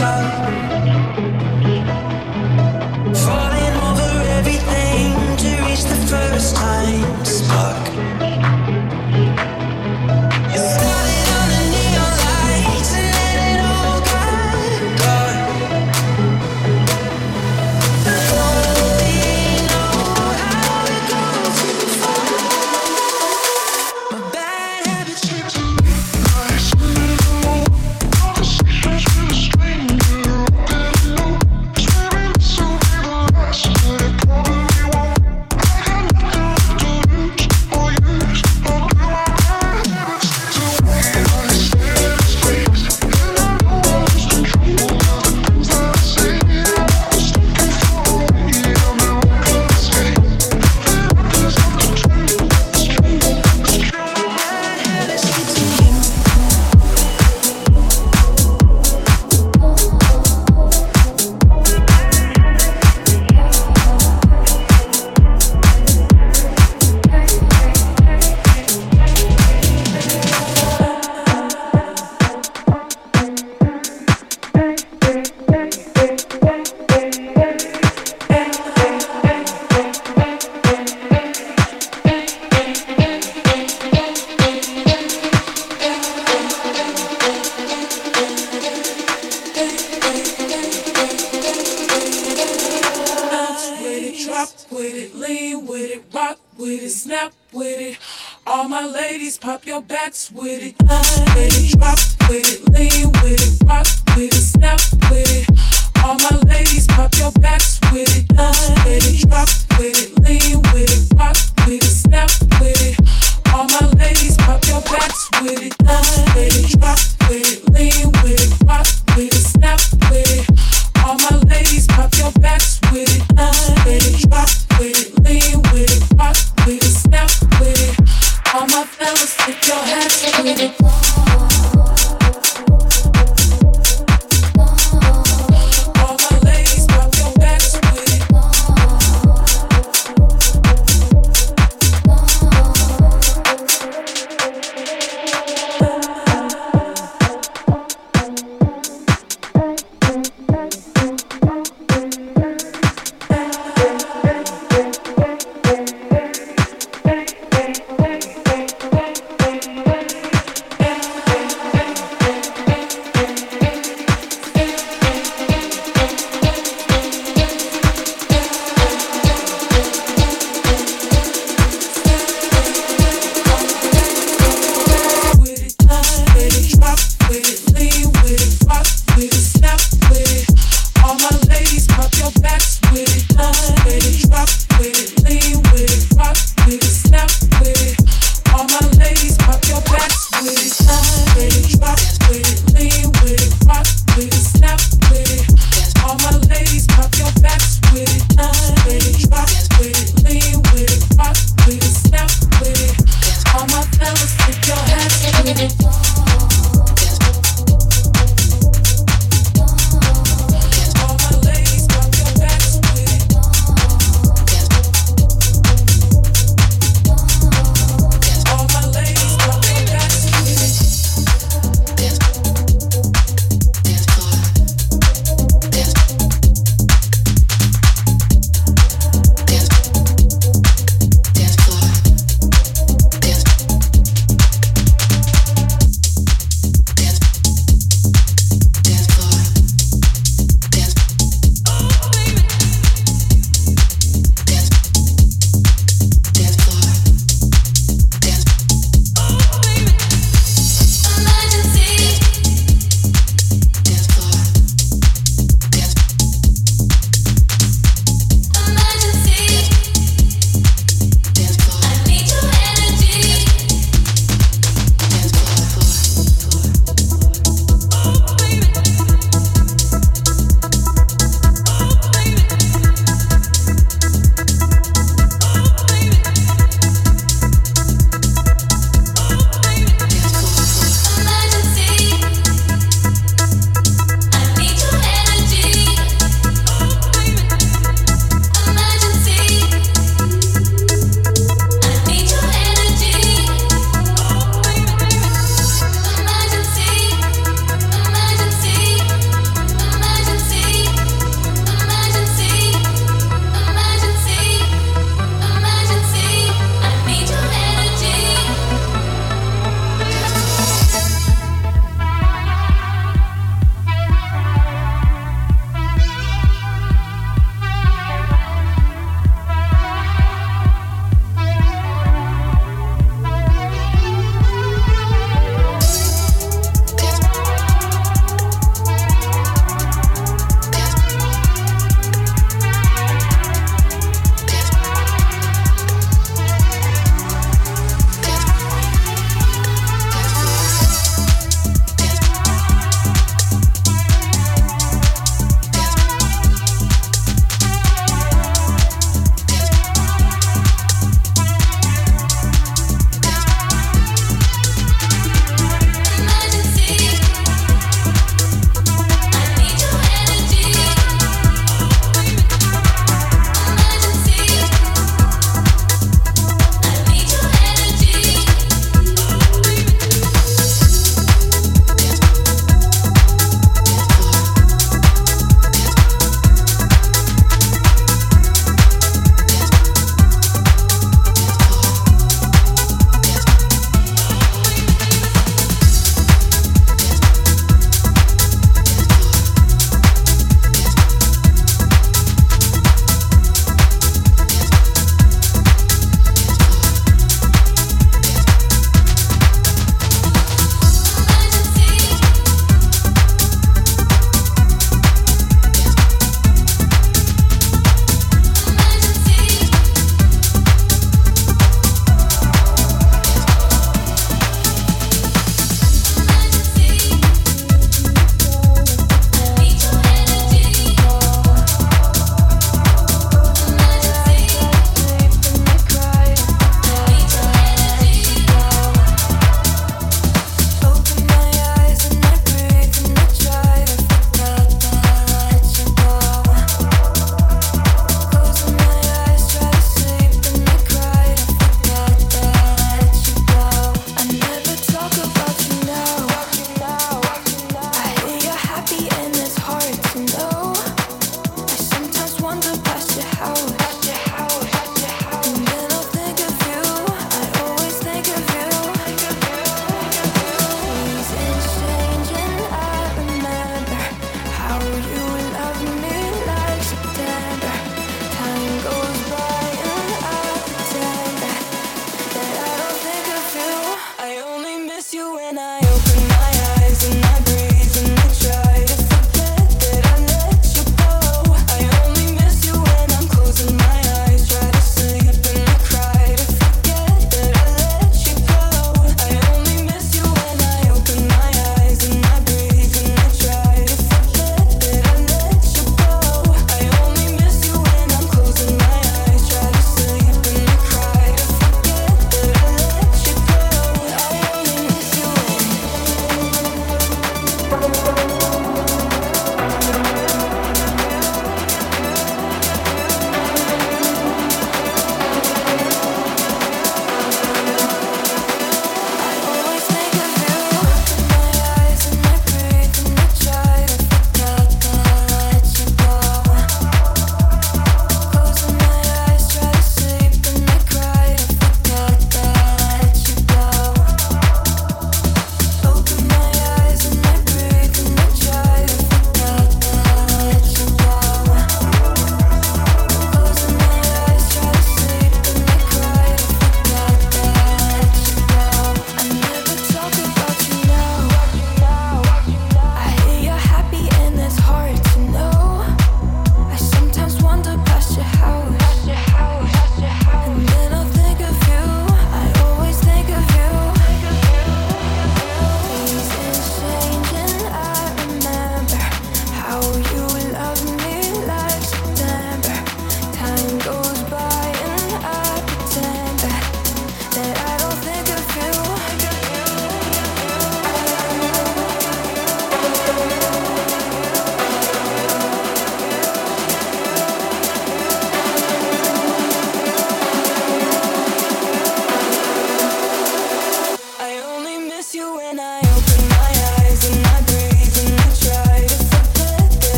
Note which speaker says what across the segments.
Speaker 1: with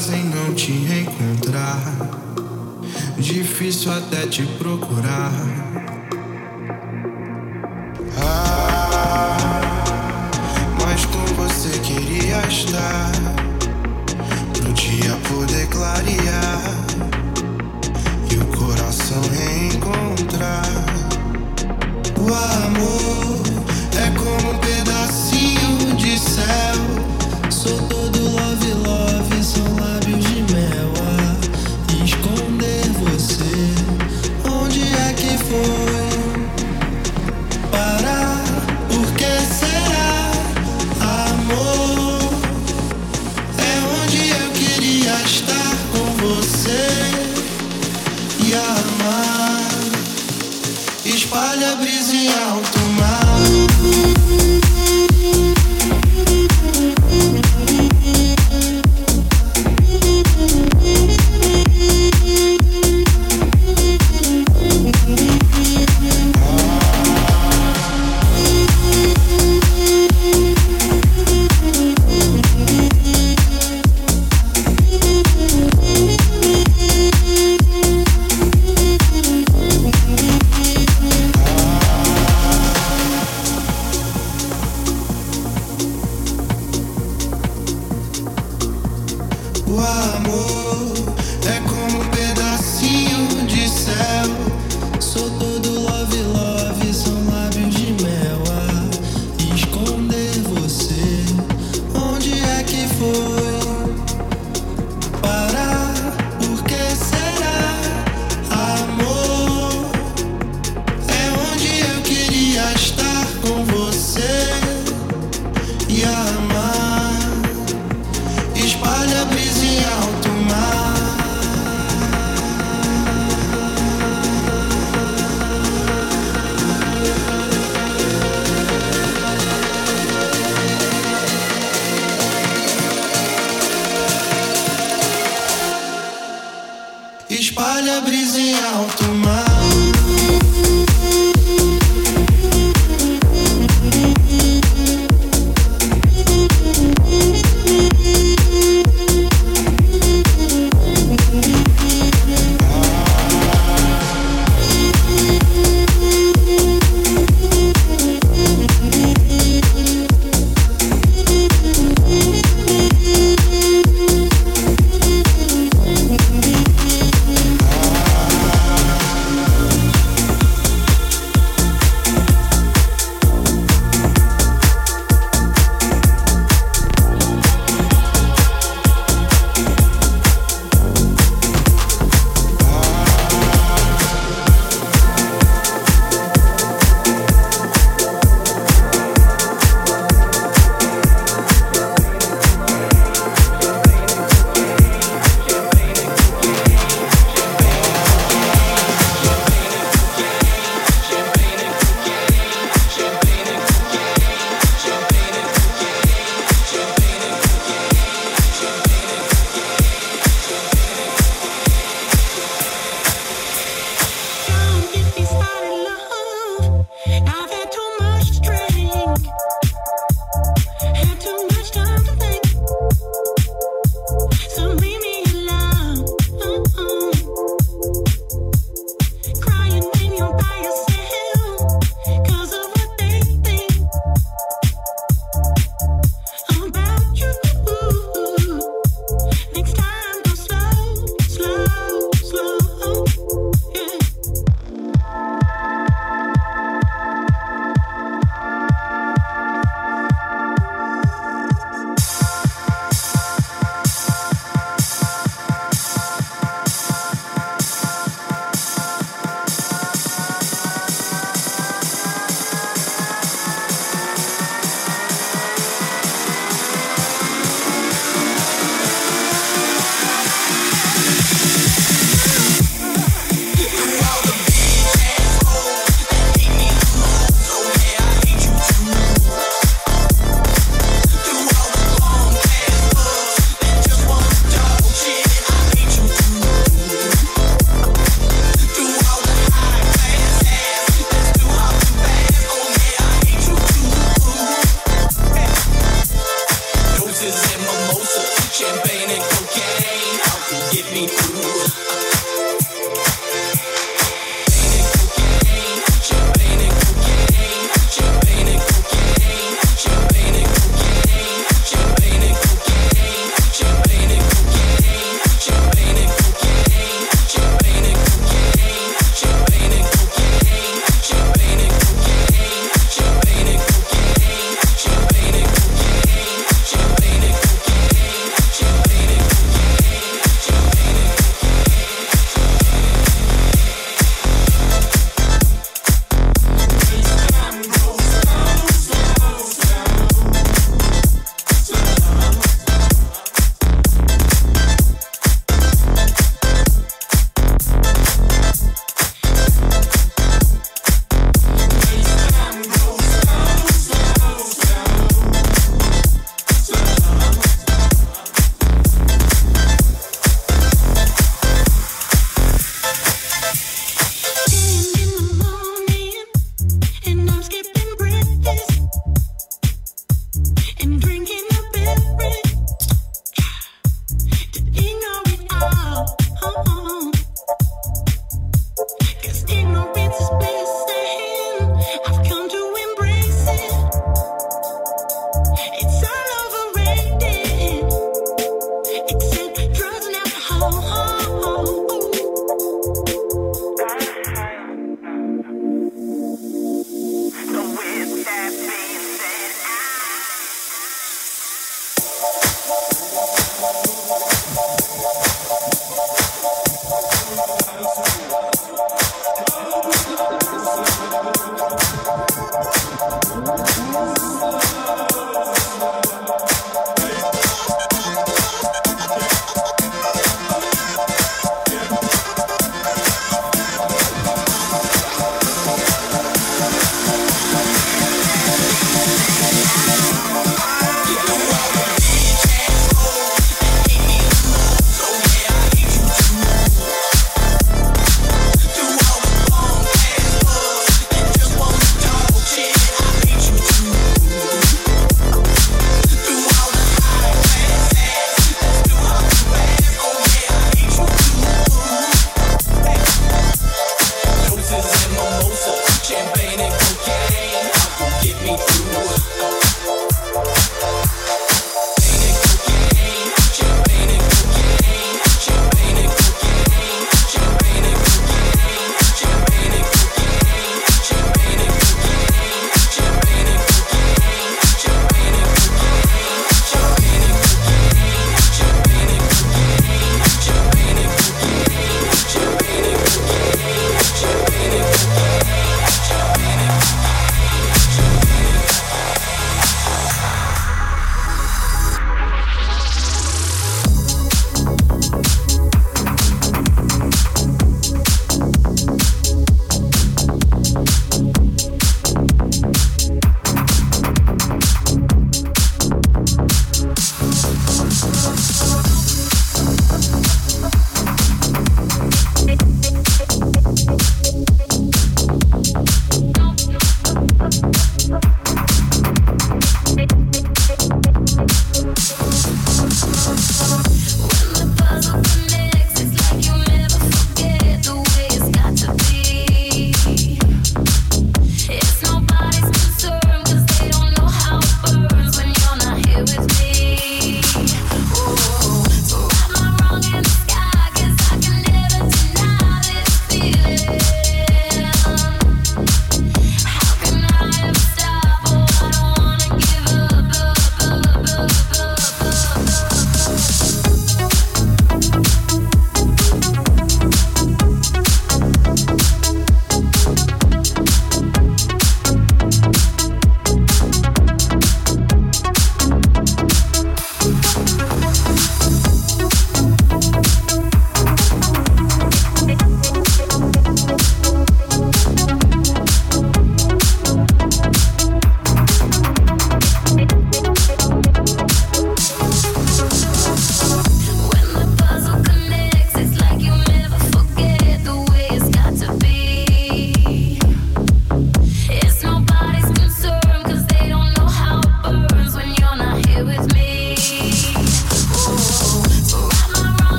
Speaker 2: fazem não te encontrar. Difícil até te procurar.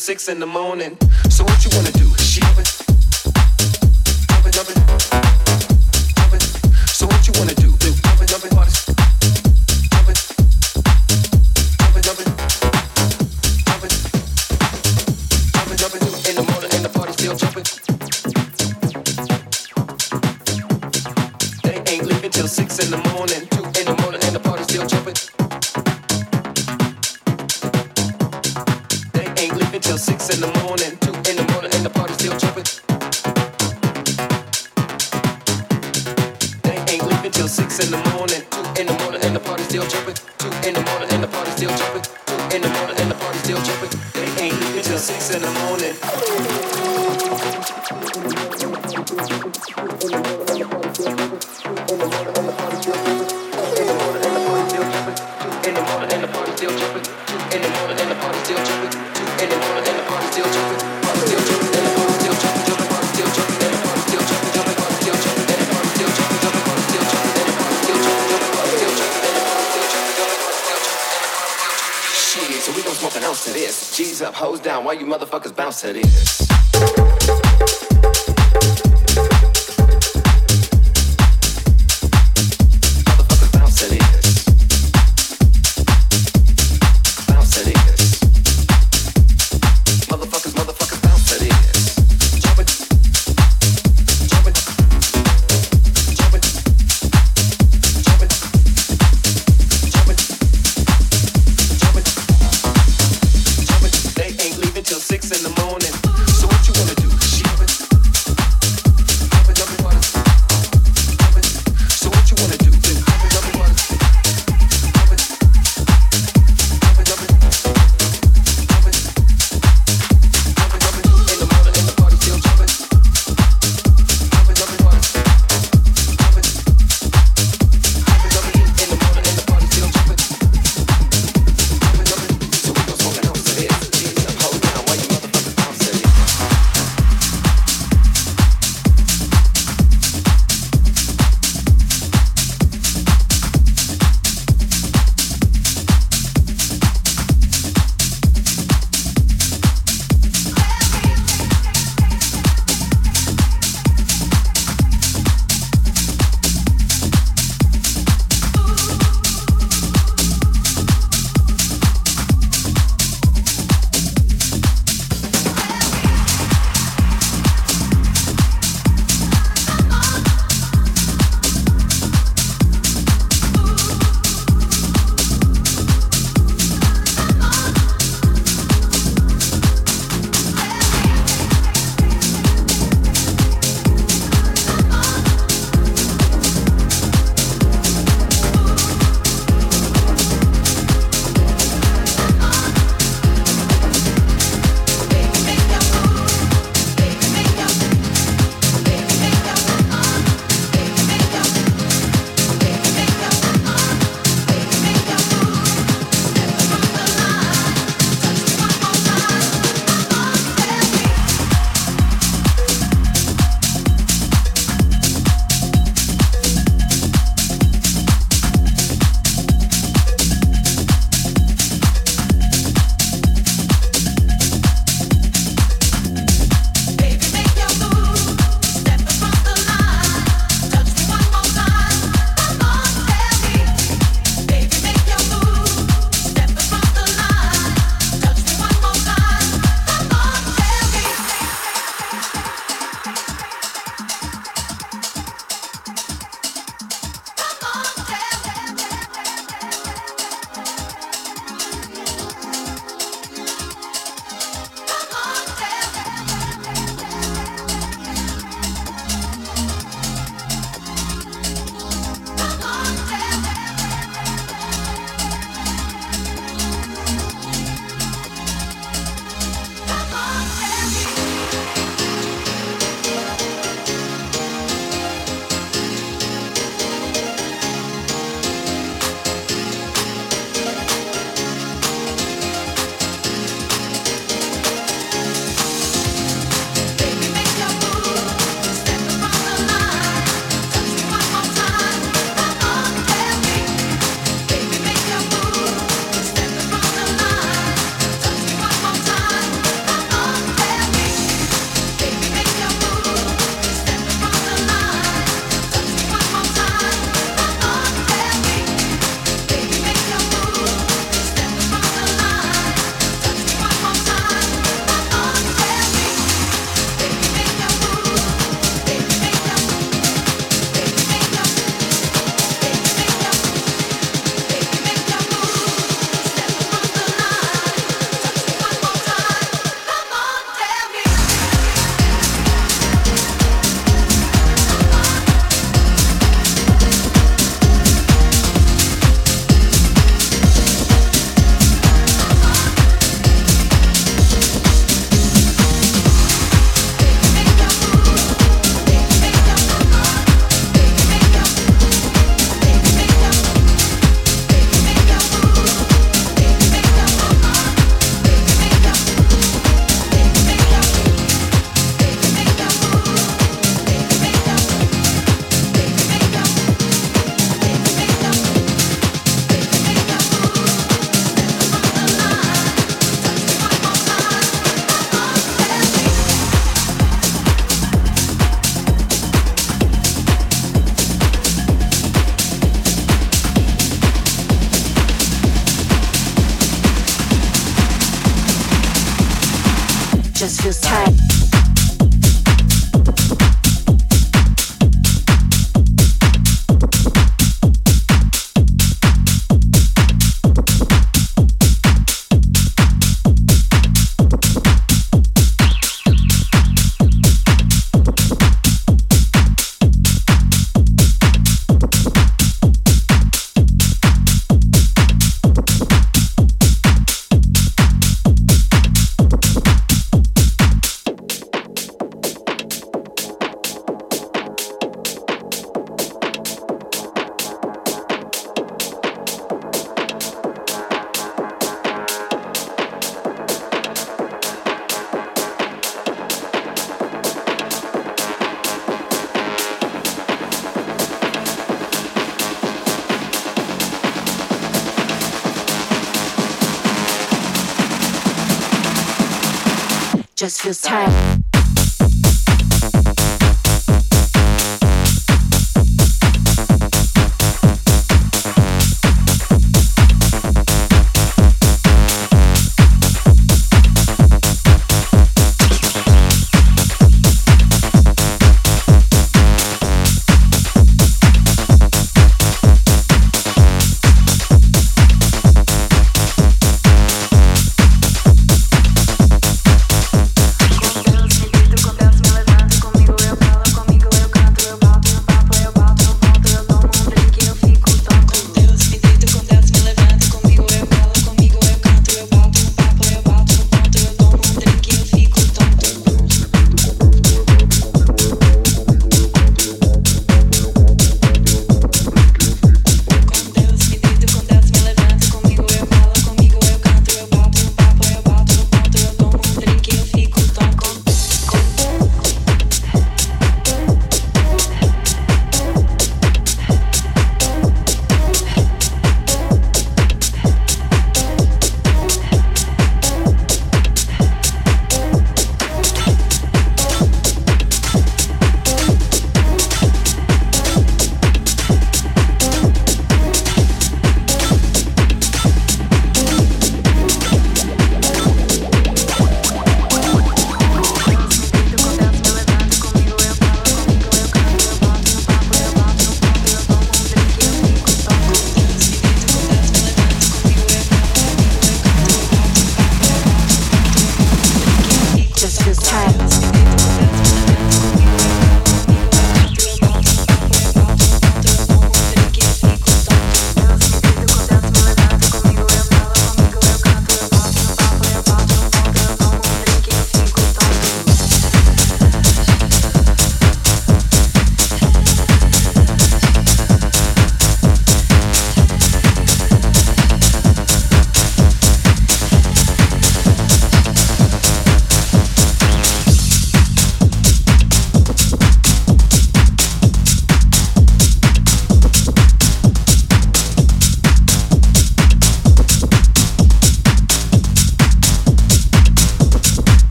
Speaker 3: six in the morning. So what you wanna do? She so
Speaker 4: we gon' smoke an ounce to this. G's up, hoes down, why you motherfuckers bounce to this?
Speaker 5: Feels tight.